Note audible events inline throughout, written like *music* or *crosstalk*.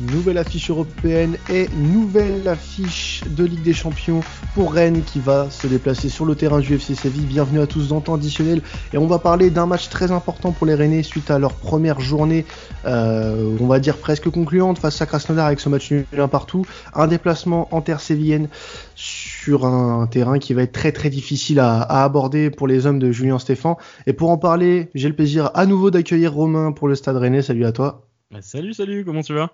nouvelle affiche européenne et nouvelle affiche de Ligue des Champions pour Rennes qui va se déplacer sur le terrain du FC Séville. Bienvenue à tous dans temps additionnel et on va parler d'un match très important pour les Rennais suite à leur première journée, euh, on va dire presque concluante face à Krasnodar avec ce match nul un partout, un déplacement en terre sévillienne sur un, terrain qui va être très très difficile à, aborder pour les hommes de Julien Stéphan. Et pour en parler, j'ai le plaisir à nouveau d'accueillir Romain pour le Stade Rennais. Salut à toi. Salut, salut, comment tu vas?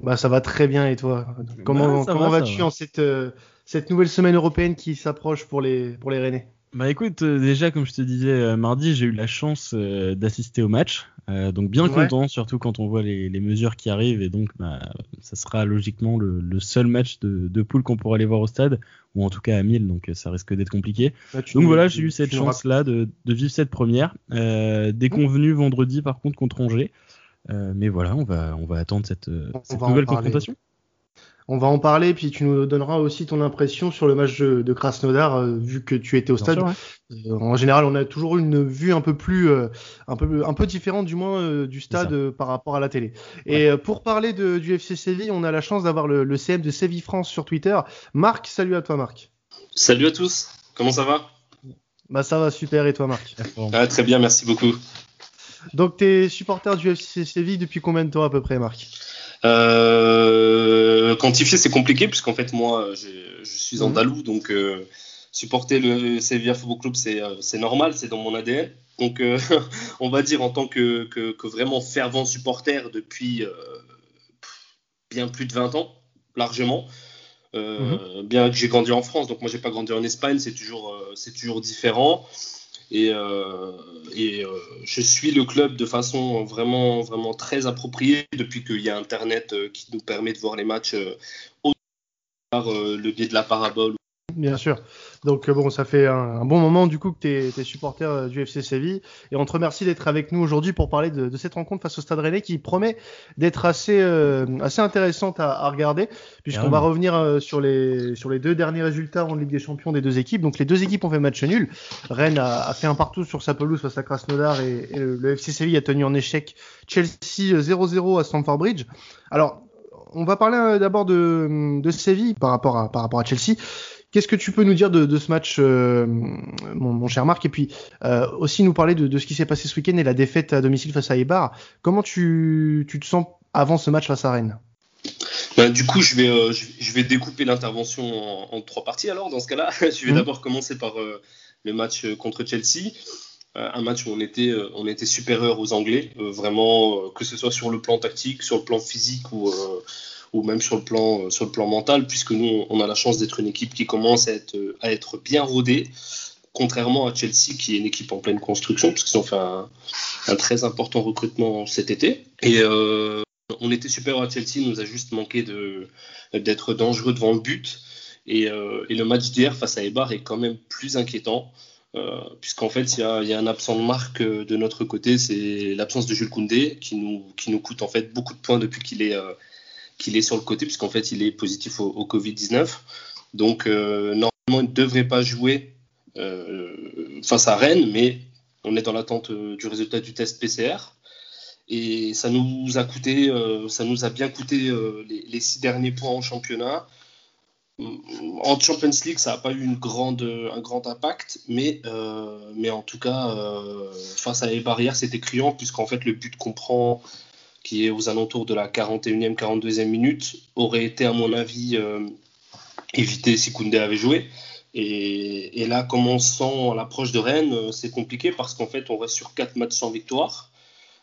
Bah ça va très bien et toi? Comment bah, comment vas-tu en cette euh, cette nouvelle semaine européenne qui s'approche pour les pour les Rennais? Bah écoute, euh, déjà comme je te disais euh, mardi, j'ai eu la chance d'assister au match, donc bien content, surtout quand on voit les, les, mesures qui arrivent. Et donc bah, ça sera logiquement le, le seul match de, de poule qu'on pourra aller voir au stade ou en tout cas à 1000, donc ça risque d'être compliqué. Bah, donc voilà, j'ai eu cette chance là de, de, vivre cette première, déconvenue vendredi par contre contre Angers. Euh, mais voilà, on va, on va attendre cette, cette nouvelle confrontation. On va en parler, puis tu nous donneras aussi ton impression sur le match de, de Krasnodar, euh, vu que tu étais au stade. Euh, en général, on a toujours une vue un peu plus, un peu, un peu différente du moins du stade par rapport à la télé. Et pour parler de, du FC Séville, on a la chance d'avoir le, le, CM de Séville France sur Twitter. Marc, salut à toi, Marc. Salut à tous. Comment ça va? Bah ça va super. Et toi, Marc? Ah, Très bien, merci beaucoup. Donc, tu es supporter du FC Séville depuis combien de temps à peu près, Marc? Euh, Quantifier, c'est compliqué, puisqu'en fait, moi, je suis mhm. andalou, donc euh, supporter le Sevilla Football Club, c'est euh, normal, c'est dans mon ADN. Donc, euh, *laughs* on va dire en tant que, que, que vraiment fervent supporter depuis bien plus de 20 ans, largement. Mhm. Bien que j'ai grandi en France, donc moi j'ai pas grandi en Espagne, c'est toujours, c'est toujours différent. Et, euh, et euh, je suis le club de façon vraiment, vraiment très appropriée depuis qu'il y a Internet euh, qui nous permet de voir les matchs par le biais de la parabole Bien sûr. Donc bon, ça fait un, bon moment du coup que tu es, es, supporter euh, du FC Séville et on te remercie d'être avec nous aujourd'hui pour parler de, de, cette rencontre face au Stade Rennais qui promet d'être assez euh, assez intéressante à, à regarder puisqu'on va revenir euh, sur les sur les deux derniers résultats en Ligue des Champions des deux équipes. Donc les deux équipes ont fait match nul. Rennes a, a fait un partout sur sa pelouse face à Krasnodar et, et le FC Séville a tenu en échec Chelsea 0-0 à Stamford Bridge. Alors on va parler d'abord de, de Séville par rapport à par rapport à Chelsea. Qu'est-ce que tu peux nous dire de, de ce match, euh, mon, mon, cher Marc? Et puis euh, aussi nous parler de, de ce qui s'est passé ce week-end et la défaite à domicile face à Eibar. Comment tu, tu te sens avant ce match face à Rennes? Ben, du coup, je vais, euh, je vais découper l'intervention en, en, trois parties. Alors, dans ce cas-là, *laughs* je vais mmh. d'abord commencer par le match contre Chelsea. Un match où on était, on était supérieur aux Anglais, vraiment, que ce soit sur le plan tactique, sur le plan physique ou ou même sur le plan, sur le plan mental, puisque nous, on a la chance d'être une équipe qui commence à être, à être bien rodée, contrairement à Chelsea, qui est une équipe en pleine construction, puisqu'ils ont fait un, très important recrutement cet été. Et euh, on était supérieur à Chelsea, il nous a juste manqué d'être dangereux devant le but. Et, euh, et le match d'hier face à Ebar est quand même plus inquiétant. Euh, puisqu'en fait, il y a, y a, un absent de marque de notre côté, c'est l'absence de Jules Koundé, qui nous, qui nous coûte en fait beaucoup de points depuis qu'il est, euh, qu'il est sur le côté, puisqu'en fait, il est positif au, au Covid-19. Donc, euh, normalement, il ne devrait pas jouer euh, face à Rennes, mais on est dans l'attente euh, du résultat du test PCR. Et ça nous a coûté, ça nous a bien coûté les, les, six derniers points en championnat. En Champions League, ça n'a pas eu une grande, un grand impact, mais, mais en tout cas, face à les barrières, c'était criant, puisqu'en fait, le but qu'on prend qui est aux alentours de la 41e, 42e minute, aurait été, à mon avis, euh, évité si Koundé avait joué. Et, et là, commençant l'approche de Rennes, euh, c'est compliqué parce qu'en fait, on reste sur 4 matchs sans victoire,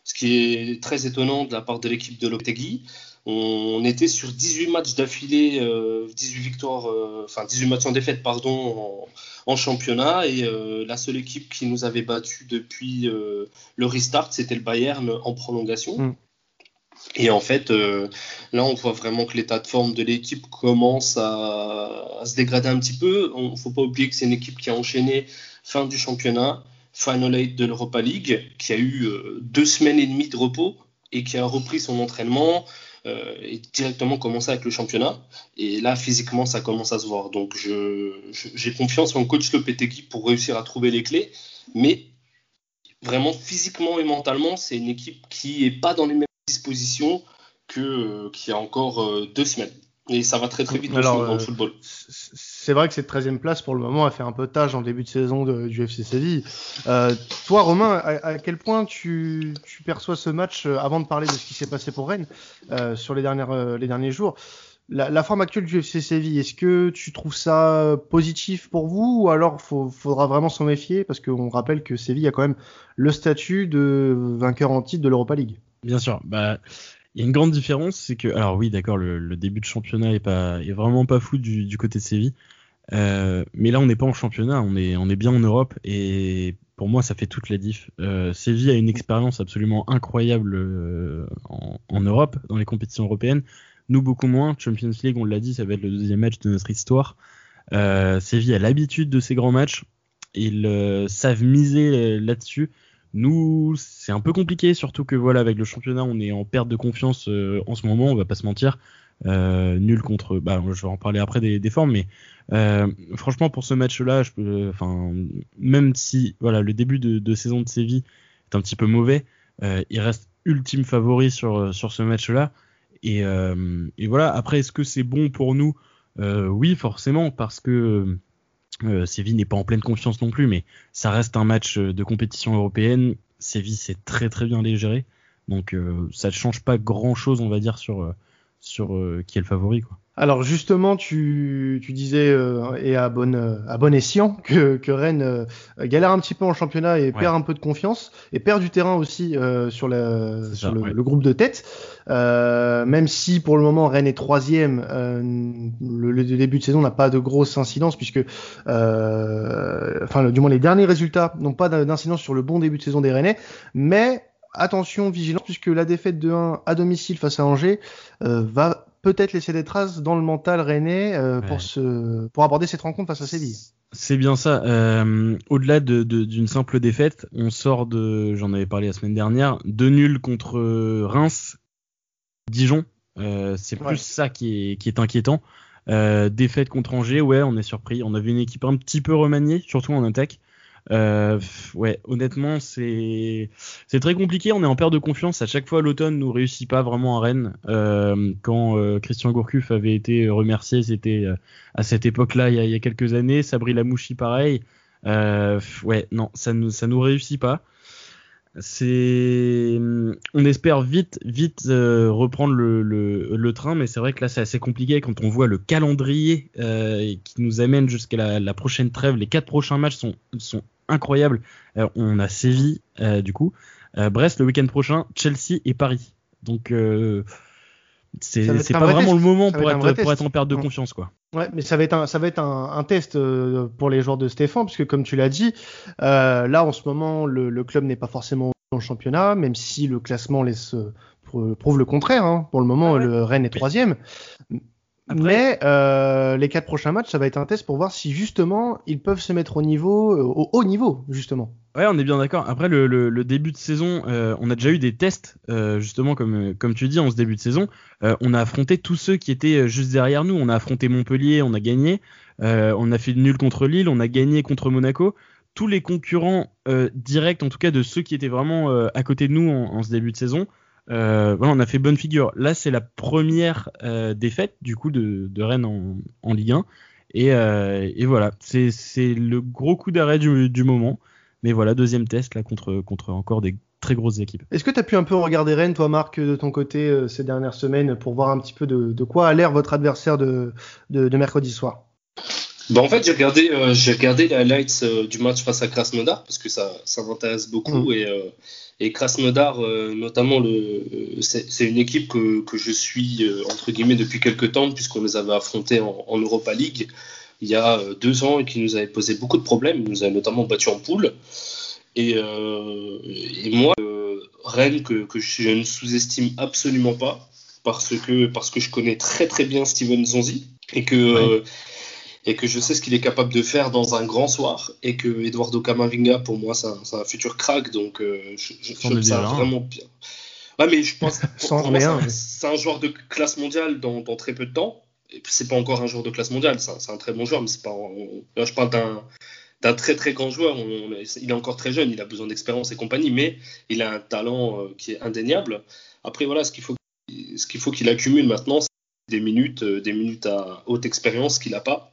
ce qui est très étonnant de la part de l'équipe de Lopetegui. On était sur 18 matchs d'affilée, euh, 18 victoires, euh, enfin 18 matchs en défaite, pardon, en, championnat. Et la seule équipe qui nous avait battu depuis le restart, c'était le Bayern en prolongation. Mm. Et en fait, euh, là, on voit vraiment que l'état de forme de l'équipe commence à, se dégrader un petit peu. Il ne faut pas oublier que c'est une équipe qui a enchaîné fin du championnat, Final Eight de l'Europa League, qui a eu euh, deux semaines et demie de repos et qui a repris son entraînement euh, et directement commencé avec le championnat. Et là, physiquement, ça commence à se voir. Donc, j'ai confiance en coach Lopetegui pour réussir à trouver les clés. Mais vraiment, physiquement et mentalement, c'est une équipe qui n'est pas dans les mêmes disposition qu'il y a encore deux semaines. Et ça va très très vite dans le football. C'est vrai que cette 13e place pour le moment a fait un peu tâche en début de saison du FC Séville. toi Romain, à, quel point tu, tu, perçois ce match avant de parler de ce qui s'est passé pour Rennes sur les, dernières, les derniers jours la, forme actuelle du FC Séville, est-ce que tu trouves ça positif pour vous ou alors il faudra vraiment s'en méfier parce qu'on rappelle que Séville a quand même le statut de vainqueur en titre de l'Europa League? Bien sûr, bah il y a une grande différence, c'est que alors oui d'accord le, début de championnat est pas est vraiment pas fou du, côté de Séville, euh, mais là on n'est pas en championnat, on est on est bien en Europe et pour moi ça fait toute la diff. Euh, Séville a une expérience absolument incroyable euh, en, en Europe dans les compétitions européennes. Nous, beaucoup moins. Champions League, on l'a dit, ça va être le deuxième match de notre histoire. Euh, Séville a l'habitude de ces grands matchs. Ils euh, savent miser là-dessus. Nous, c'est un peu compliqué, surtout que voilà, avec le championnat, on est en perte de confiance euh, en ce moment, on va pas se mentir. nul contre, bah, je vais en parler après des, des formes, mais franchement pour ce match-là, enfin, même si voilà, le début de, de, saison de Séville est un petit peu mauvais, il reste ultime favori sur sur ce match-là. Euh, et, voilà, après, est-ce que c'est bon pour nous? Euh, Oui, forcément, parce que euh, Séville n'est pas en pleine confiance non plus, mais ça reste un match de compétition européenne. Séville, c'est très très bien les. Donc ça ne change pas grand-chose, on va dire, sur, sur qui est le favori. Quoi. Alors justement, tu, tu disais euh, et à bon à bon escient que, que Rennes euh, galère un petit peu en championnat et perd un peu de confiance et perd du terrain aussi euh, sur, la, sur le, groupe de tête. même si pour le moment Rennes est troisième, le, le, début de saison n'a pas de grosse incidence puisque, enfin du moins les derniers résultats n'ont pas d'incidence sur le bon début de saison des Rennais, mais attention, vigilance, puisque la défaite de 1 à domicile face à Angers va peut-être laisser des traces dans le mental rennais euh, pour, aborder cette rencontre face à Séville. C'est bien ça. Euh, au-delà d'une de, simple défaite, on sort de, j'en avais parlé la semaine dernière, de nul contre Reims, Dijon. Euh, c'est plus ça qui est, qui est inquiétant. défaite contre Angers, ouais, on est surpris. On avait une équipe un petit peu remaniée, surtout en attaque. Euh, ouais, honnêtement, c'est très compliqué. On est en perte de confiance. À chaque fois, l'automne nous réussit pas vraiment à Rennes. Euh, quand euh, Christian Gourcuff avait été remercié, c'était euh, à cette époque-là, il, il, y a quelques années. Sabri Lamouchi, pareil. ouais, non, ça nous ça nous réussit pas. C'est, on espère vite, vite reprendre le, le, le, train, mais c'est vrai que là c'est assez compliqué quand on voit le calendrier qui nous amène jusqu'à la, la, prochaine trêve. Les quatre prochains matchs sont, sont incroyable. Euh, on a Séville, euh, du coup. Euh, Brest le week-end prochain, Chelsea et Paris. Donc c'est pas vraiment le moment pour être, pour être en perte de confiance quoi. Ouais, mais ça va être un, ça va être un, test pour les joueurs de Stéphane, puisque comme tu l'as dit, là en ce moment le, club n'est pas forcément dans le championnat, même si le classement laisse prouve le contraire. Hein. Pour le moment, le Rennes est troisième. Mais euh, les quatre prochains matchs, ça va être un test pour voir si justement ils peuvent se mettre au niveau, euh, au haut niveau justement. Ouais, on est bien d'accord. Après le, le, début de saison, euh, on a déjà eu des tests justement comme comme tu dis en ce début de saison. on a affronté tous ceux qui étaient juste derrière nous. On a affronté Montpellier, on a gagné. on a fait nul contre Lille, on a gagné contre Monaco. Tous les concurrents directs, en tout cas de ceux qui étaient vraiment à côté de nous en ce début de saison, euh, voilà, on a fait bonne figure. Là, c'est la première euh, défaite du coup de, de Rennes en, en, Ligue 1. Et, euh, et voilà, c'est le gros coup d'arrêt du, du, moment. Mais voilà, deuxième test là contre, contre encore des très grosses équipes. Est-ce que tu as pu un peu regarder Rennes, toi Marc, de ton côté euh, ces dernières semaines pour voir un petit peu de, de quoi a l'air votre adversaire de, de, de mercredi soir? Bah en fait, j'ai regardé, euh, j'ai regardé les highlights du match face à Krasnodar parce que ça, ça m'intéresse beaucoup mmh. et et Krasnodar, euh, notamment, c'est une équipe que, que, je suis euh, entre guillemets depuis quelques temps, puisqu'on les avait affrontés en, en, Europa League il y a euh, deux ans et qui nous avait posé beaucoup de problèmes. Ils nous avaient notamment battu en poule. Et, et moi, Rennes, que, que, je ne sous-estime absolument pas, parce que, parce que je connais très très bien Steven Zonzi et que et que je sais ce qu'il est capable de faire dans un grand soir et que Eduardo Camavinga pour moi c'est un, futur crack donc euh, je, je, trouve ça vraiment bien. Ouais mais je pense *laughs* c'est un, joueur de classe mondiale dans, dans très peu de temps et c'est pas encore un joueur de classe mondiale c'est un, très bon joueur mais c'est pas là je parle d'un d'un très très grand joueur. il est encore très jeune, il a besoin d'expérience et compagnie, mais il a un talent euh, qui est indéniable. Après, voilà, ce qu'il faut ce qu'il faut qu'il accumule maintenant, c'est des minutes, des minutes à haute expérience qu'il n'a pas.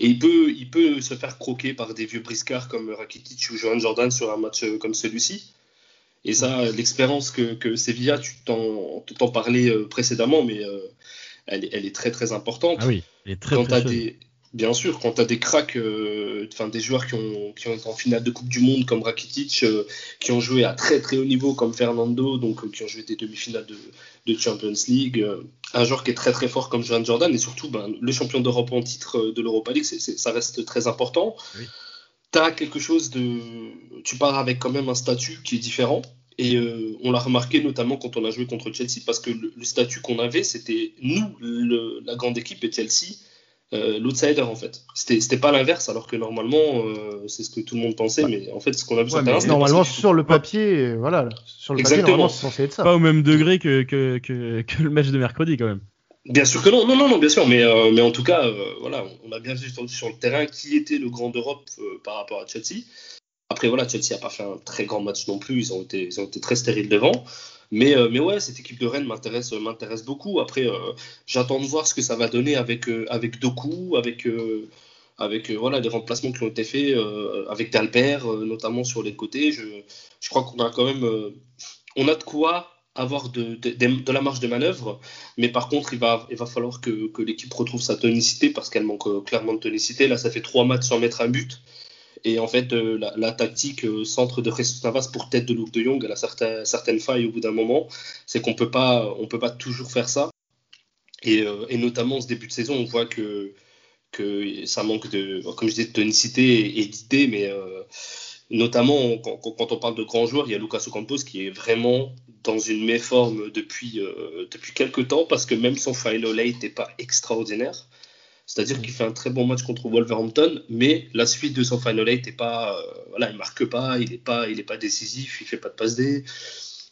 Et il peut, il peut se faire croquer par des vieux briscards comme Rakitic ou Johan Jordan sur un match comme celui-ci. Et ça, l'expérience que, que Sevilla, tu t'en parlais précédemment, mais elle, elle, est très très importante. Ah oui, elle est très Quand des, Bien sûr, quand tu as des cracks, euh, enfin des joueurs qui ont, qui ont été en finale de Coupe du Monde comme Rakitic, euh, qui ont joué à très très haut niveau comme Fernando, donc euh, qui ont joué des demi-finales de, de, Champions League, un joueur qui est très très fort comme Johan Jordan, et surtout ben, le champion d'Europe en titre de l'Europa League, ça reste très important. Tu as quelque chose de. Tu pars avec quand même un statut qui est différent. Et on l'a remarqué notamment quand on a joué contre Chelsea, parce que le, statut qu'on avait, c'était nous, la grande équipe, et Chelsea euh, l'outsider en fait. C'était pas l'inverse, alors que normalement euh, c'est ce que tout le monde pensait, mais en fait ce qu'on a vu sur terrain, normalement sur le papier, voilà, sur le papier normalement c'est censé être ça. Pas au même degré que, que, que, que, le match de mercredi quand même. Bien sûr que non, non, non, non bien sûr, mais, euh, mais en tout cas, voilà, on a bien vu sur, sur, le terrain qui était le grand d'Europe par rapport à Chelsea. Après voilà, Chelsea a pas fait un très grand match non plus, ils ont été, ils ont été très stériles devant. Mais, euh, mais ouais, cette équipe de Rennes m'intéresse, m'intéresse beaucoup. Après, euh, j'attends de voir ce que ça va donner avec, euh, avec Doku, avec, avec voilà, les remplacements qui ont été faits, avec Dalbert, notamment sur les côtés. Je, je crois qu'on a quand même on a de quoi avoir de, de, de, la marge de manœuvre, mais par contre, il va, il va falloir que, que l'équipe retrouve sa tonicité parce qu'elle manque clairement de tonicité. Là, ça fait trois matchs sans mettre un but. Et en fait, euh, la, tactique euh, centre de Jesus Navas pour tête de Luke de Jong, elle a certaines, failles au bout d'un moment. C'est qu'on on peut pas toujours faire ça. Et, euh, et, notamment ce début de saison, on voit que, ça manque de, comme je disais, de tonicité et, d'idées, mais notamment quand, on parle de grands joueurs, il y a Lucas Ocampos qui est vraiment dans une méforme depuis, depuis quelques temps, parce que même son final eight n'était pas extraordinaire. C'est-à-dire qu'il fait un très bon match contre Wolverhampton, mais la suite de son final eight est pas, euh, voilà, il marque pas, il n'est pas, il est pas décisif, il fait pas de passe D.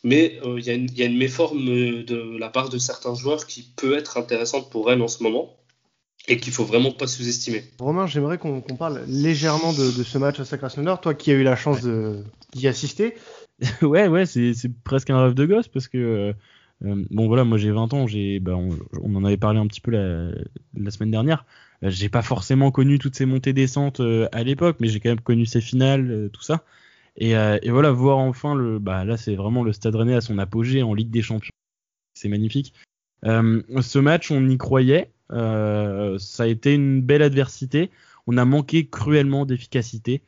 Mais euh, il y, a une méforme de la part de certains joueurs qui peut être intéressante pour Rennes en ce moment et qu'il faut vraiment pas sous-estimer. Romain, j'aimerais qu'on parle légèrement de, ce match à Sacré-Nord, toi qui as eu la chance d'y assister. *laughs* ouais, ouais, c'est presque un rêve de gosse parce que euh, bon voilà, moi j'ai 20 ans, j'ai, bah, on, en avait parlé un petit peu la, semaine dernière. Euh, j'ai pas forcément connu toutes ces montées descentes euh, à l'époque, mais j'ai quand même connu ces finales, tout ça. Et, et, voilà, voir enfin le, bah là c'est vraiment le Stade Rennais à son apogée en Ligue des Champions. C'est magnifique. ce match, on y croyait. ça a été une belle adversité. On a manqué cruellement d'efficacité.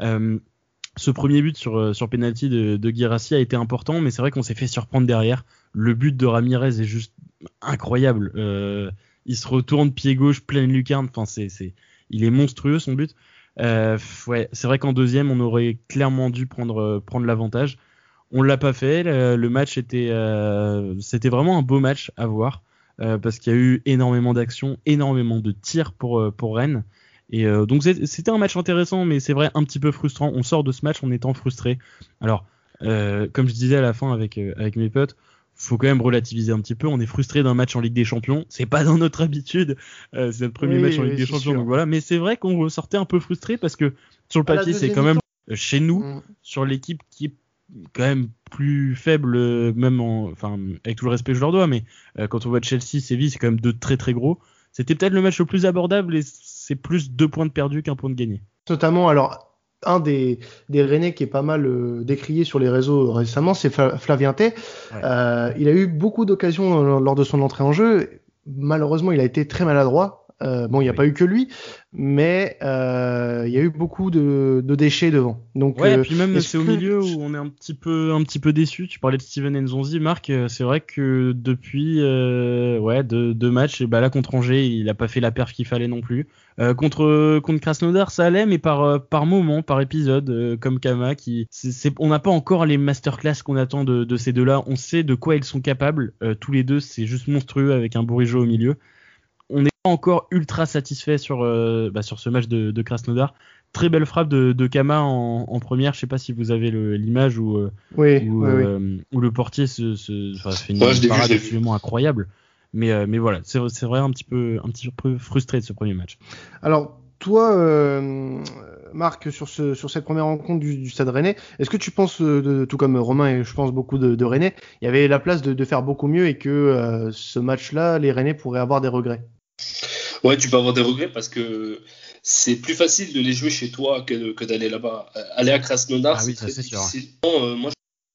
ce premier but sur, sur penalty de, de Guirassi a été important, mais c'est vrai qu'on s'est fait surprendre derrière. Le but de Ramirez est juste incroyable. Euh, il se retourne pied gauche, pleine lucarne. Enfin, c'est, c'est, il est monstrueux son but. Euh, ouais, c'est vrai qu'en deuxième, on aurait clairement dû prendre, euh, prendre l'avantage. On l'a pas fait. Le, match était, euh, c'était vraiment un beau match à voir euh, parce qu'il y a eu énormément d'actions, énormément de tirs pour, euh, pour Rennes. Et donc c'était un match intéressant, mais c'est vrai un petit peu frustrant. On sort de ce match en étant frustré. Alors, comme je disais à la fin avec, avec mes potes, faut quand même relativiser un petit peu. On est frustré d'un match en Ligue des Champions. C'est pas dans notre habitude. Euh, c'est notre premier match en Ligue des Champions. Donc voilà. Mais c'est vrai qu'on ressortait un peu frustré parce que sur le papier, c'est quand même euh, chez nous, mm. sur l'équipe qui est quand même plus faible, euh, même en, enfin, avec tout le respect que je leur dois, mais quand on voit Chelsea, Séville, c'est quand même deux très très gros. C'était peut-être le match le plus abordable et c'est plus deux points de perdu qu'un point de gagné. Notamment, alors un des, des Rennais qui est pas mal euh, décrié sur les réseaux récemment, c'est Flavien Tay. Euh, il a eu beaucoup d'occasions lors de son entrée en jeu. Malheureusement, il a été très maladroit. Euh, bon, il n'y a pas eu que lui, mais euh, il y a eu beaucoup de, de déchets devant. Donc, ouais, et euh, puis même c'est au milieu où on est un petit peu un petit peu déçu. Tu parlais de Steven Nzonzi, Marc. C'est vrai que depuis ouais deux, deux matchs, bah là contre Angers, il a pas fait la perf qu'il fallait non plus. Contre contre Krasnodar, ça allait, mais par par moment, par épisode, comme Kama, qui on n'a pas encore les masterclass qu'on attend de, de ces deux-là. On sait de quoi ils sont capables. tous les deux, c'est juste monstrueux avec un Bourigeau au milieu on n'est pas encore ultra satisfait sur, euh, bah, sur ce match de, de, Krasnodar. Très belle frappe de, de Kama en, en, première. Je sais pas si vous avez l'image où, euh, oui, où, oui, euh, où, le portier se, se fait une parade absolument incroyable. Mais, mais voilà, c'est vrai un petit peu un petit peu frustré de ce premier match. Alors toi, euh, Marc, sur, ce, sur cette première rencontre du, Stade Rennais, est-ce que tu penses, tout comme Romain et je pense beaucoup de, de Rennais, il y avait la place de, faire beaucoup mieux et que euh, ce match-là, les Rennais pourraient avoir des regrets? Ouais, tu peux avoir des regrets parce que c'est plus facile de les jouer chez toi que, d'aller là-bas. Aller à Krasnodar, ah oui, c'est difficile. moi,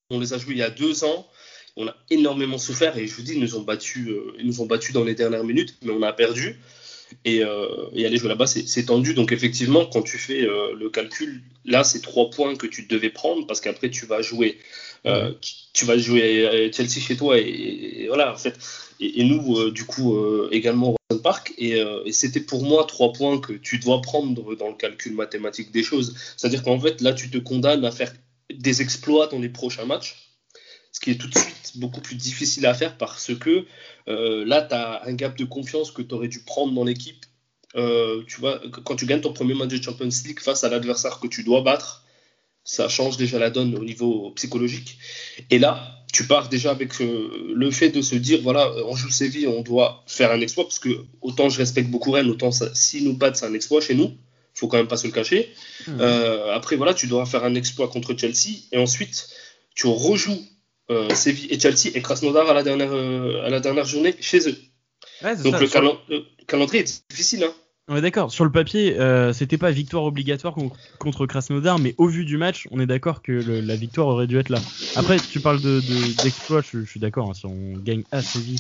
on les a joués il y a deux ans. On a énormément souffert et je vous dis, ils nous ont battus, ils nous ont battus dans les dernières minutes, mais on a perdu. Et, euh, et, aller jouer là-bas, c'est tendu. Donc effectivement, quand tu fais euh, le calcul, là, c'est trois points que tu devais prendre parce qu'après, tu vas jouer, euh, tu vas jouer Chelsea chez toi et, voilà, en fait. Et, nous, du coup, également Park. Et, c'était pour moi trois points que tu dois prendre dans le calcul mathématique des choses. C'est-à-dire qu'en fait, là, tu te condamnes à faire des exploits dans les prochains matchs ce qui est tout de suite beaucoup plus difficile à faire parce que euh, là, tu as un gap de confiance que tu aurais dû prendre dans l'équipe. Euh, tu vois, quand tu gagnes ton premier match de Champions League face à l'adversaire que tu dois battre, ça change déjà la donne au niveau psychologique. Et là, tu pars déjà avec euh, le fait de se dire voilà, on joue Séville, on doit faire un exploit parce que autant je respecte beaucoup Rennes, autant si nous battent, c'est un exploit chez nous. Il faut quand même pas se le cacher. Mmh. après, voilà, tu dois faire un exploit contre Chelsea et ensuite tu rejoues euh, Séville et Chelsea et Krasnodar à la dernière, euh, à la dernière journée chez eux. Donc le, calendrier est difficile. Hein. On est d'accord. Sur le papier, euh, c'était pas victoire obligatoire contre Krasnodar, mais au vu du match, on est d'accord que la victoire aurait dû être là. Après, tu parles d'exploits, de, je, suis d'accord. Hein, si on gagne à Séville,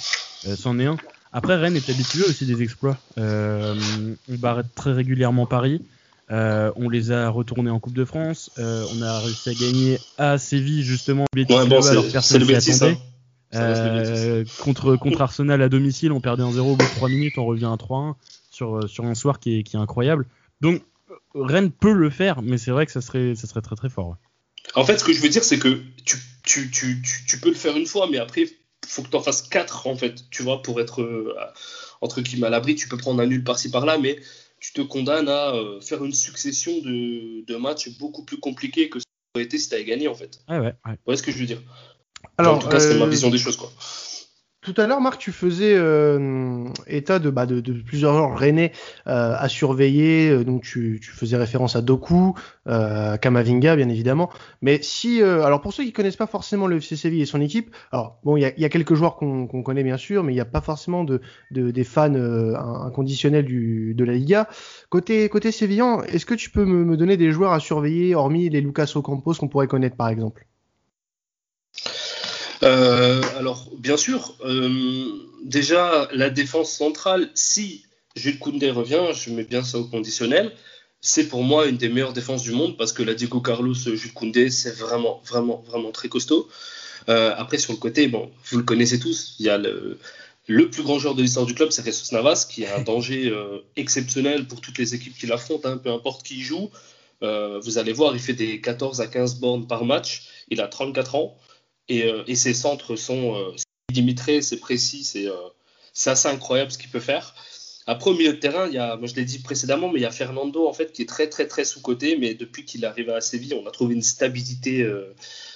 c'en est un. Après, Rennes est habitué aussi des exploits. on barre très régulièrement Paris. Euh, on les a retournés en Coupe de France. Euh, on a réussi à gagner à Séville justement. Ouais, bon, c'est le Bétis, euh, contre, contre Arsenal à domicile, on perdait en 0 au bout de 3 minutes, on revient à 3-1 sur, sur un soir qui est, qui est incroyable. Donc Rennes peut le faire, mais c'est vrai que ça serait, ça serait très très fort. En fait, ce que je veux dire, c'est que tu, tu, tu, tu, peux le faire une fois, mais après, il faut que tu en fasses 4 en fait, tu vois, pour être entre guillemets à l'abri. Tu peux prendre un nul par-ci par-là, mais tu te condamnes à euh, faire une succession de, matchs beaucoup plus compliqués que ça aurait été si tu avais gagné en fait. Ouais, ouais, ouais. ce que je veux dire? Alors, en tout cas, c'est ma euh, vision des choses quoi. Tout à l'heure, Marc, tu faisais euh, état de, bah, de, de, plusieurs joueurs rennais euh, à surveiller. Euh, donc, tu, faisais référence à Doku, euh, Kamavinga, bien évidemment. Mais si, alors pour ceux qui connaissent pas forcément le FC Séville et son équipe, alors bon, il y a, quelques joueurs qu'on connaît bien sûr, mais il n'y a pas forcément de, de des fans inconditionnels de la Liga. Côté côté sévillan, est-ce que tu peux me, me, donner des joueurs à surveiller, hormis les Lucas Ocampos qu'on pourrait connaître par exemple? Euh, alors, bien sûr, euh, déjà, la défense centrale, si Jules Koundé revient, je mets bien ça au conditionnel, c'est pour moi une des meilleures défenses du monde parce que la Diego Carlos, Jules Koundé, c'est vraiment, vraiment, vraiment très costaud. Euh, après, sur le côté, bon, vous le connaissez tous, il y a le, plus grand joueur de l'histoire du club, c'est Jesus Navas, qui est un danger exceptionnel pour toutes les équipes qui l'affrontent, hein, peu importe qui joue. vous allez voir, il fait des 14 à 15 bornes par match. Il a 34 ans. Euh, et, ses centres sont euh, c'est précis, c'est euh, assez incroyable ce qu'il peut faire. Après, au milieu de terrain, il y a, moi je l'ai dit précédemment, mais il y a Fernando en fait qui est très très très sous-côté, mais depuis qu'il est arrivé à Séville, on a trouvé une stabilité euh,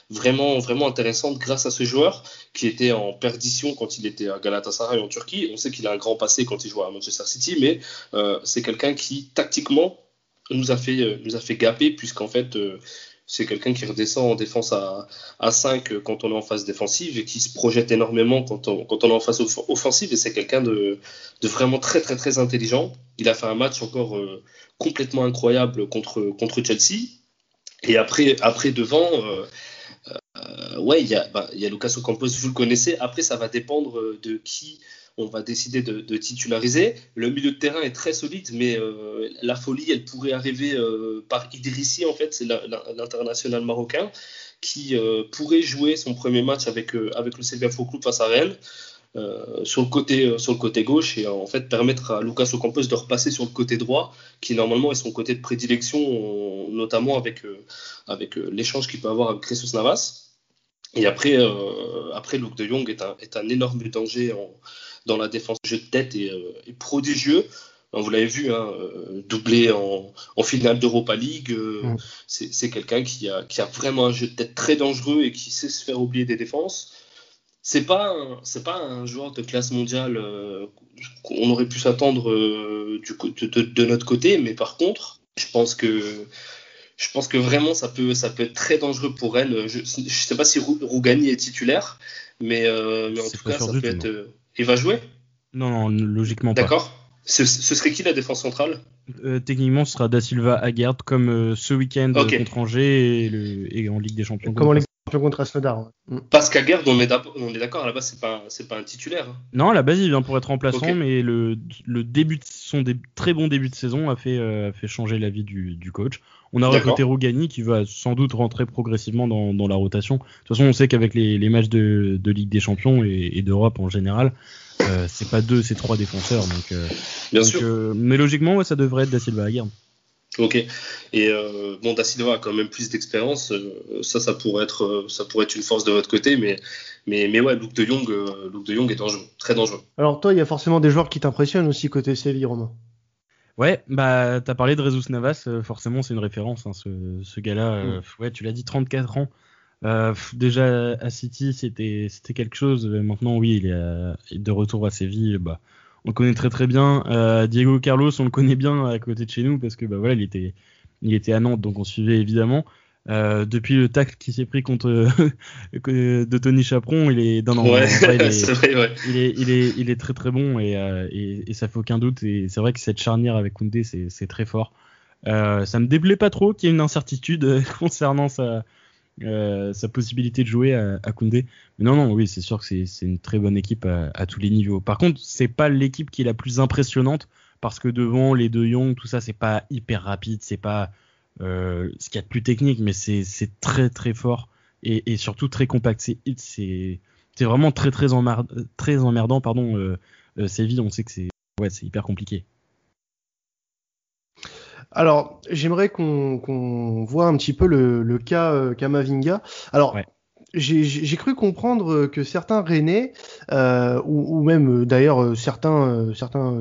vraiment vraiment intéressante grâce à ce joueur qui était en perdition quand il était à Galatasaray en Turquie. On sait qu'il a un grand passé quand il jouait à Manchester City, mais c'est quelqu'un qui tactiquement nous a fait nous a fait gaper puisqu'en fait c'est quelqu'un qui redescend en défense à, à 5 quand on est en phase défensive et qui se projette énormément quand on, quand on est en phase offensive. Et c'est quelqu'un de, de, vraiment très, très, très intelligent. Il a fait un match encore euh, complètement incroyable contre, contre Chelsea. Et après, après devant, euh, euh, ouais, il y, bah, y a Lucas Ocampos, vous le connaissez. Après, ça va dépendre de qui on va décider de, titulariser. Le milieu de terrain est très solide, mais euh, la folie, elle pourrait arriver euh, par Idrissi, en fait, c'est l'international marocain, qui euh, pourrait jouer son premier match avec, avec le Sevilla Football Club face à Rennes. sur, le côté, sur le côté gauche et en fait permettre à Lucas Ocampos de repasser sur le côté droit qui normalement est son côté de prédilection notamment avec, avec l'échange qu'il peut avoir avec Jesus Navas et après, après Luke de Jong est un, est un énorme danger dans la défense. jeu de tête est, euh, prodigieux. Vous l'avez vu, hein, euh, doublé en, finale d'Europa League. Euh, mm. C'est quelqu'un qui a, qui a vraiment un jeu de tête très dangereux et qui sait se faire oublier des défenses. c'est pas c'est pas un joueur de classe mondiale qu'on aurait pu s'attendre de, de, notre côté, mais par contre, je pense que je pense que vraiment ça peut ça peut être très dangereux pour Rennes. Je, je sais pas si Rougani est titulaire, mais, mais en tout cas ça peut être. Il va jouer? Non, non, logiquement pas. D'accord. Ce, serait qui la défense centrale? Euh, Techniquement, ce sera Da Silva Agard comme euh, ce week-end contre Angers et, en Ligue des Champions. Comme en Ligue contre Asnodar. Mm. Parce on est d'accord, à la base, c'est pas, pas un titulaire. Hein. Non, à la base, il vient pour être remplaçant, mais le, début de, son très bon début de saison a fait, euh, fait changer la vie du, coach. On a recruté Rougani qui va sans doute rentrer progressivement dans, la rotation. De toute façon, on sait qu'avec les, matchs de, Ligue des Champions et d'Europe en général, euh, c'est pas deux, c'est trois défenseurs. Donc, euh, Bien sûr. Euh, mais logiquement, ça devrait être Da Silva à Ok. Et bon, Da Silva a quand même plus d'expérience. ça, ça pourrait être, ça pourrait être une force de votre côté, mais, mais, mais ouais, Luke de Jong, Luke de Jong est dangereux, très dangereux. Alors toi, il y a forcément des joueurs qui t'impressionnent aussi côté Séville, Romain. Ouais, bah t'as parlé de Rezus Navas, forcément c'est une référence, hein, ce, ce gars-là. Mm. ouais, tu l'as dit, 34 ans. Euh, déjà à City, c'était c'était quelque chose. Maintenant, oui, il est de retour à Séville. Bah, on le connaît très très bien. Euh, Diego Carlos, on le connaît bien à côté de chez nous parce que bah voilà, il était il était à Nantes, donc on suivait évidemment. Euh, depuis le tacle qui s'est pris contre *laughs* de Tony Chaperon, il est d'un ouais, il, *laughs* est, vrai, ouais. il, est, il est il est très très bon et, et, et ça fait aucun doute. Et c'est vrai que cette charnière avec Koundé, c'est très fort. ça me déplaît pas trop qu'il y ait une incertitude *laughs* concernant sa euh, sa possibilité de jouer à, à Koundé. Mais non, non, oui, c'est sûr que c'est une très bonne équipe à, tous les niveaux. Par contre, c'est pas l'équipe qui est la plus impressionnante parce que devant les deux Young, tout ça, c'est pas hyper rapide, c'est pas euh, ce qu'il y a de plus technique, mais c'est très très fort et, surtout très compact. C'est vraiment très très, très emmerdant, pardon. Euh, euh, Séville, on sait que c'est ouais, c'est hyper compliqué. Alors, j'aimerais qu'on voit un petit peu le, cas euh, Kamavinga. Alors, j'ai cru comprendre que certains Rennais, euh, ou, même euh, d'ailleurs euh, certains, euh, certains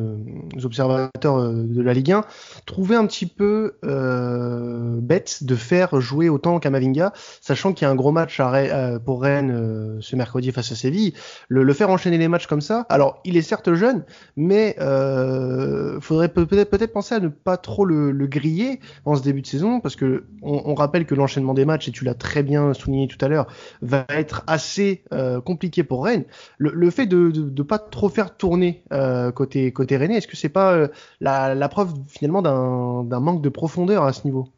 observateurs de la Ligue 1, trouvaient un petit peu bête de faire jouer autant Kamavinga, sachant qu'il y a un gros match à, pour Rennes ce mercredi face à Séville. Le, le, faire enchaîner les matchs comme ça, alors il est certes jeune, mais faudrait peut-être peut-être penser à ne pas trop le, le, griller en ce début de saison, parce que on, on rappelle que l'enchaînement des matchs, et tu l'as très bien souligné tout à l'heure, va être assez euh, compliqué pour Rennes. Le, fait de ne pas trop faire tourner euh, côté côté Rennes, est-ce que c'est pas euh, la, la, preuve finalement d'un manque de profondeur à ce niveau?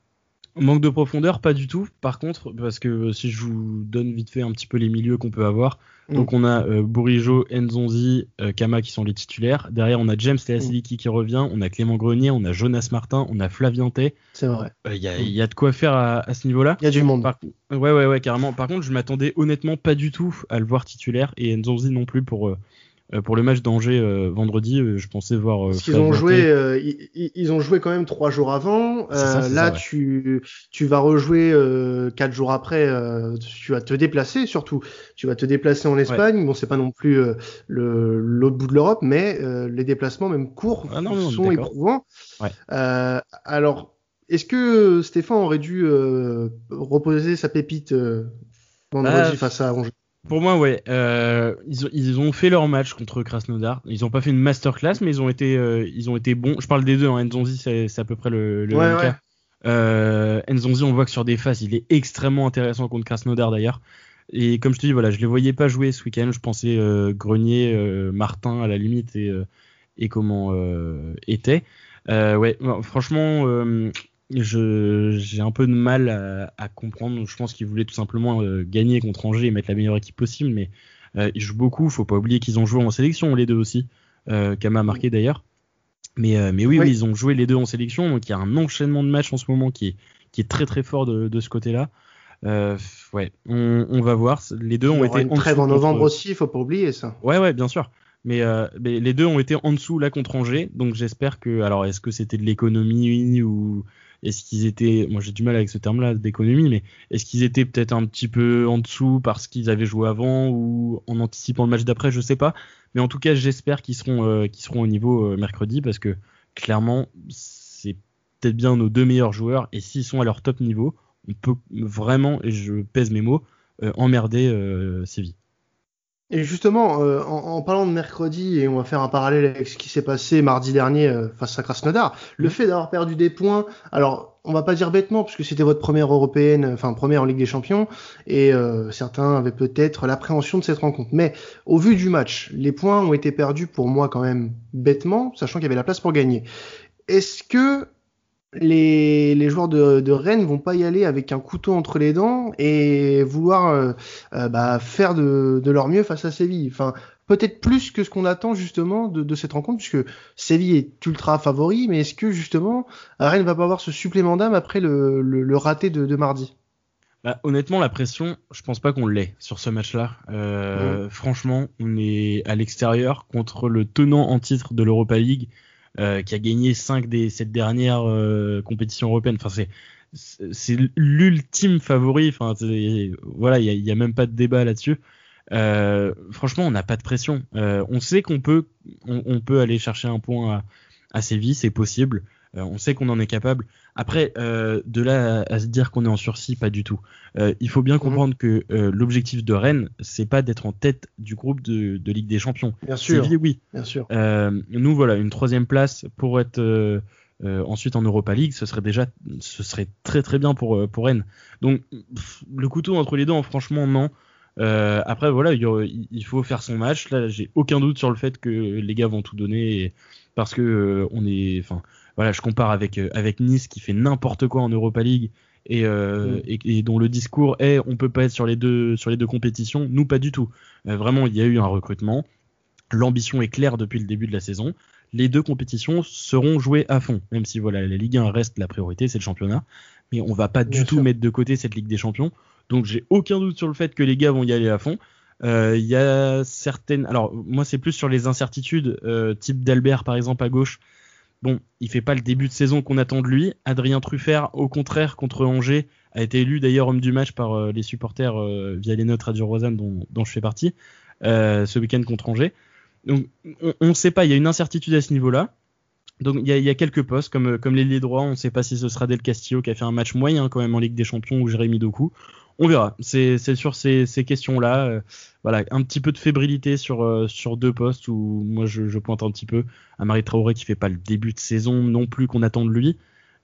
Manque de profondeur, pas du tout. Par contre, parce que si je vous donne vite fait un petit peu les milieux qu'on peut avoir, mm. donc on a euh, Bourigeau, Nzonzi, euh, Kama qui sont les titulaires. Derrière, on a James Teasiliki mm. qui revient, on a Clément Grenier, on a Jonas Martin, on a Flavien Tay. C'est vrai. Il euh, y, a, y, a de quoi faire à, à ce niveau-là. Il y a du monde. ouais, ouais, ouais, carrément. Par contre, je m'attendais honnêtement pas du tout à le voir titulaire et Nzonzi non plus pour euh, pour le match d'Angers euh, vendredi, euh, je pensais voir. Parce qu'ils ont joué, ils, ont joué quand même trois jours avant. là, tu tu vas rejouer quatre jours après. tu vas te déplacer, surtout. Tu vas te déplacer en Espagne. Bon, c'est pas non plus le l'autre bout de l'Europe, mais les déplacements, même courts, ah sont éprouvants. alors, est-ce que Stéphane aurait dû reposer sa pépite vendredi bah, face à Angers? Pour moi, ouais. Euh, ils, ils, ont fait leur match contre Krasnodar. Ils ont pas fait une masterclass, mais ils ont été, euh, ils ont été bons. Je parle des deux. Hein. Nzonzi, c'est à peu près le, le même cas. Euh, Nzonzi, on voit que sur des phases, il est extrêmement intéressant contre Krasnodar d'ailleurs. Et comme je te dis, voilà, je les voyais pas jouer ce week-end. Je pensais euh, Grenier, euh, Martin à la limite et, euh, et comment était. ouais, franchement, j'ai un peu de mal à, comprendre. Je pense qu'ils voulaient tout simplement euh, gagner contre Angers et mettre la meilleure équipe possible, mais euh, ils jouent beaucoup. Faut pas oublier qu'ils ont joué en sélection les deux aussi. Euh, Kama a marqué d'ailleurs. Mais, euh, mais oui, oui, ils ont joué les deux en sélection, donc il y a un enchaînement de matchs en ce moment qui est, qui est très très fort de, de ce côté-là. ouais, on, on, va voir. Les deux ont été une trêve en novembre aussi, il faut pas oublier ça. Ouais, ouais, bien sûr. Mais, euh, mais, les deux ont été en dessous là contre Angers, donc j'espère que. Alors, est-ce que c'était de l'économie ou est-ce qu'ils étaient, moi j'ai du mal avec ce terme-là d'économie, mais est-ce qu'ils étaient peut-être un petit peu en dessous parce qu'ils avaient joué avant ou en anticipant le match d'après, je sais pas. Mais en tout cas, j'espère qu'ils seront, euh, qu'ils seront au niveau euh, mercredi parce que clairement, c'est peut-être bien nos deux meilleurs joueurs et s'ils sont à leur top niveau, on peut vraiment, et je pèse mes mots, euh, emmerder Séville. Et justement, euh, en, parlant de mercredi, et on va faire un parallèle avec ce qui s'est passé mardi dernier euh, face à Krasnodar, le fait d'avoir perdu des points, alors on va pas dire bêtement, puisque c'était votre première européenne, enfin première en Ligue des Champions, et euh, certains avaient peut-être l'appréhension de cette rencontre. Mais au vu du match, les points ont été perdus pour moi quand même bêtement, sachant qu'il y avait la place pour gagner. Est-ce que les, les joueurs de, de, Rennes vont pas y aller avec un couteau entre les dents et vouloir euh, euh, bah, faire de, de, leur mieux face à Séville. Enfin, peut-être plus que ce qu'on attend justement de, de, cette rencontre, puisque Séville est ultra favori, mais est-ce que justement Rennes va pas avoir ce supplément d'âme après le, le, le, raté de, mardi? Bah, honnêtement, la pression, je pense pas qu'on l'ait sur ce match-là. Euh, mmh. Franchement, on est à l'extérieur contre le tenant en titre de l'Europa League. Euh, qui a gagné 5 des 7 dernières euh, compétitions européennes. Enfin, c'est c'est l'ultime favori. Enfin, voilà, il y a, même pas de débat là-dessus. Euh, franchement, on n'a pas de pression. on sait qu'on peut, on, peut aller chercher un point à, à Séville, c'est possible. Euh, on sait qu'on en est capable. Après, euh, de là à, se dire qu'on est en sursis, pas du tout. Euh, il faut bien mhm. comprendre que l'objectif de Rennes, c'est pas d'être en tête du groupe de, Ligue des Champions. Bien sûr. oui. Bien sûr. nous, voilà, une troisième place pour être ensuite en Europa League, ce serait déjà, ce serait très très bien pour pour Rennes. Donc le couteau entre les dents, franchement non. après voilà, il, faut faire son match. Là, j'ai aucun doute sur le fait que les gars vont tout donner parce que on est, enfin, voilà, je compare avec euh, avec Nice qui fait n'importe quoi en Europa League et, euh, mm. et, dont le discours est on peut pas être sur les deux sur les deux compétitions. Nous pas du tout. Euh, vraiment, il y a eu un recrutement. L'ambition est claire depuis le début de la saison. Les deux compétitions seront jouées à fond, même si voilà la Ligue 1 reste la priorité, c'est le championnat. Mais on va pas du tout mettre de côté cette Ligue des Champions. Donc j'ai aucun doute sur le fait que les gars vont y aller à fond. Il y a certaines. Alors moi c'est plus sur les incertitudes, type d'Albert par exemple à gauche, Bon, il fait pas le début de saison qu'on attend de lui. Adrien Truffert, au contraire, contre Angers, a été élu d'ailleurs homme du match par euh, les supporters euh, via les notes Radio Rosanne dont, je fais partie euh, ce week-end contre Angers. Donc on ne sait pas, il y a une incertitude à ce niveau-là. Donc il y a, y a, quelques postes comme comme l'ailier droit, on ne sait pas si ce sera Del Castillo qui a fait un match moyen quand même en Ligue des Champions ou Jérémy Doku on verra. C'est sur ces, questions-là. Euh, voilà, un petit peu de fébrilité sur, euh, sur deux postes où moi je, pointe un petit peu à Marie Traoré qui fait pas le début de saison non plus qu'on attend de lui.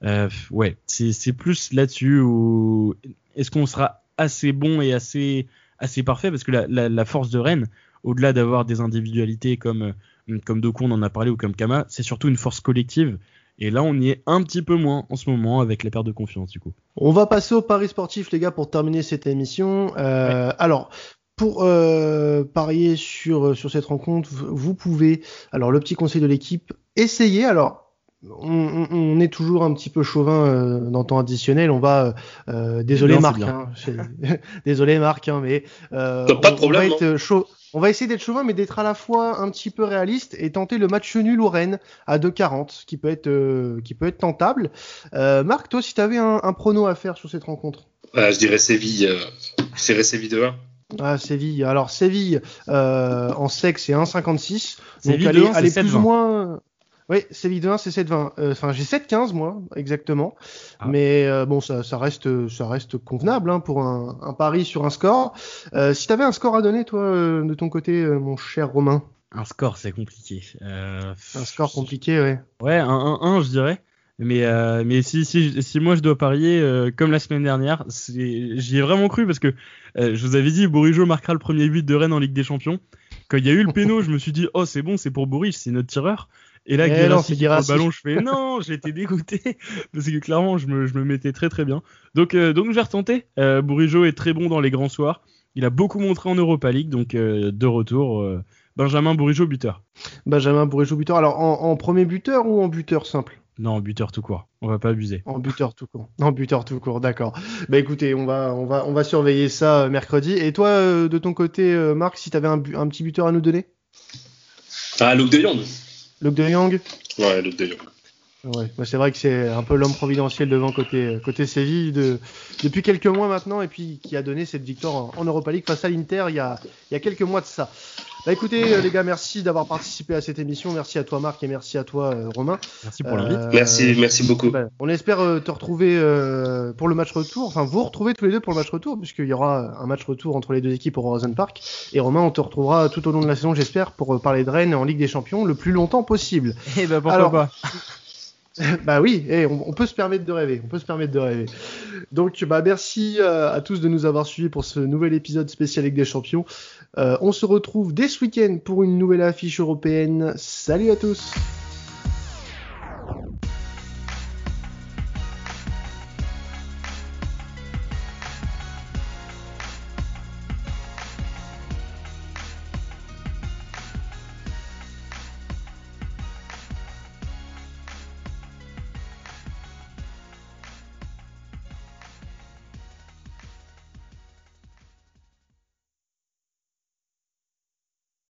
Euh, ouais, c'est plus là-dessus où est-ce qu'on sera assez bon et assez, assez parfait? Parce que la, force de Rennes, au-delà d'avoir des individualités comme, comme Doku, on en a parlé, ou comme Kama, c'est surtout une force collective et là, on y est un petit peu moins en ce moment avec les pertes de confiance, du coup. On va passer au Paris sportif, les gars, pour terminer cette émission. Euh, alors, pour euh, parier sur, sur cette rencontre, vous pouvez, alors le petit conseil de l'équipe, essayer, alors on, est toujours un petit peu chauvin euh, dans le temps additionnel. On va, euh, désolé Marc, hein, *laughs* désolé Marc, hein, mais euh, pas de problème, on va être chaud. On va essayer d'être chauvin, mais d'être à la fois un petit peu réaliste et tenter le match nul au Rennes à 2,40, qui peut être euh, qui peut être tentable. Euh, Marc, toi, si tu avais un, un, prono à faire sur cette rencontre? Je dirais Séville, je dirais Séville 2 Ah, Séville. Alors Séville en sec c'est 1,56. Donc elle, est, plus ou moins. Oui, Séville 2-1, c'est 7-20. Euh, enfin, j'ai 7-15 moi, exactement. Ah. Mais euh, bon, ça, ça, reste, ça reste convenable hein, pour un, un, pari sur un score. Euh, si tu avais un score à donner, toi, euh, de ton côté, mon cher Romain? Un score, c'est compliqué. un score compliqué, ouais. Ouais, un 1-1, je dirais. Mais, mais si, si, si moi je dois parier, comme la semaine dernière, j'y ai vraiment cru parce que je vous avais dit, Bourigeau marquera le premier but de Rennes en Ligue des Champions. Quand il y a eu le péno, je me suis dit, oh c'est bon, c'est pour Bourige, c'est notre tireur. Et là, eh non, c'est le ballon, je fais *laughs* non, j'étais dégoûté *laughs* parce que clairement, je me, je me mettais très très bien. Donc, euh, donc je vais retenter. Euh, Bourigeau est très bon dans les grands soirs. Il a beaucoup montré en Europa League, donc euh, de retour. Euh, Benjamin Bourigeau buteur. Benjamin Bourigeau buteur. Alors en, en, premier buteur ou en buteur simple? Non, en buteur tout court. On va pas abuser. En buteur tout court. En buteur tout court, d'accord. Bah écoutez, on va, on va, on va surveiller ça mercredi. Et toi, de ton côté, Marc, si tu avais un, un, petit buteur à nous donner? Ah, Luc de Jong. Luc de Jong Ouais, Luc de Jong. Ouais, c'est vrai que c'est un peu l'homme providentiel devant côté côté Séville de, depuis quelques mois maintenant et puis qui a donné cette victoire en, Europa League face à l'Inter il y a il y a quelques mois de ça. Bah écoutez euh, les gars, merci d'avoir participé à cette émission. Merci à toi Marc et merci à toi euh, Romain. Merci pour l'invite. merci, merci beaucoup. Bah, on espère te retrouver pour le match retour. Enfin, vous retrouver tous les deux pour le match retour, puisqu'il y aura un match retour entre les deux équipes au Horizon Park. Et Romain, on te retrouvera tout au long de la saison, j'espère, pour parler de Rennes en Ligue des Champions le plus longtemps possible. Et eh bah pourquoi pas. *laughs* *laughs* bah oui, et on, peut se permettre de rêver, on peut se permettre de rêver. Donc bah merci euh, à tous de nous avoir suivis pour ce nouvel épisode spécial avec des champions. Euh, on se retrouve dès ce week-end pour une nouvelle affiche européenne. Salut à tous.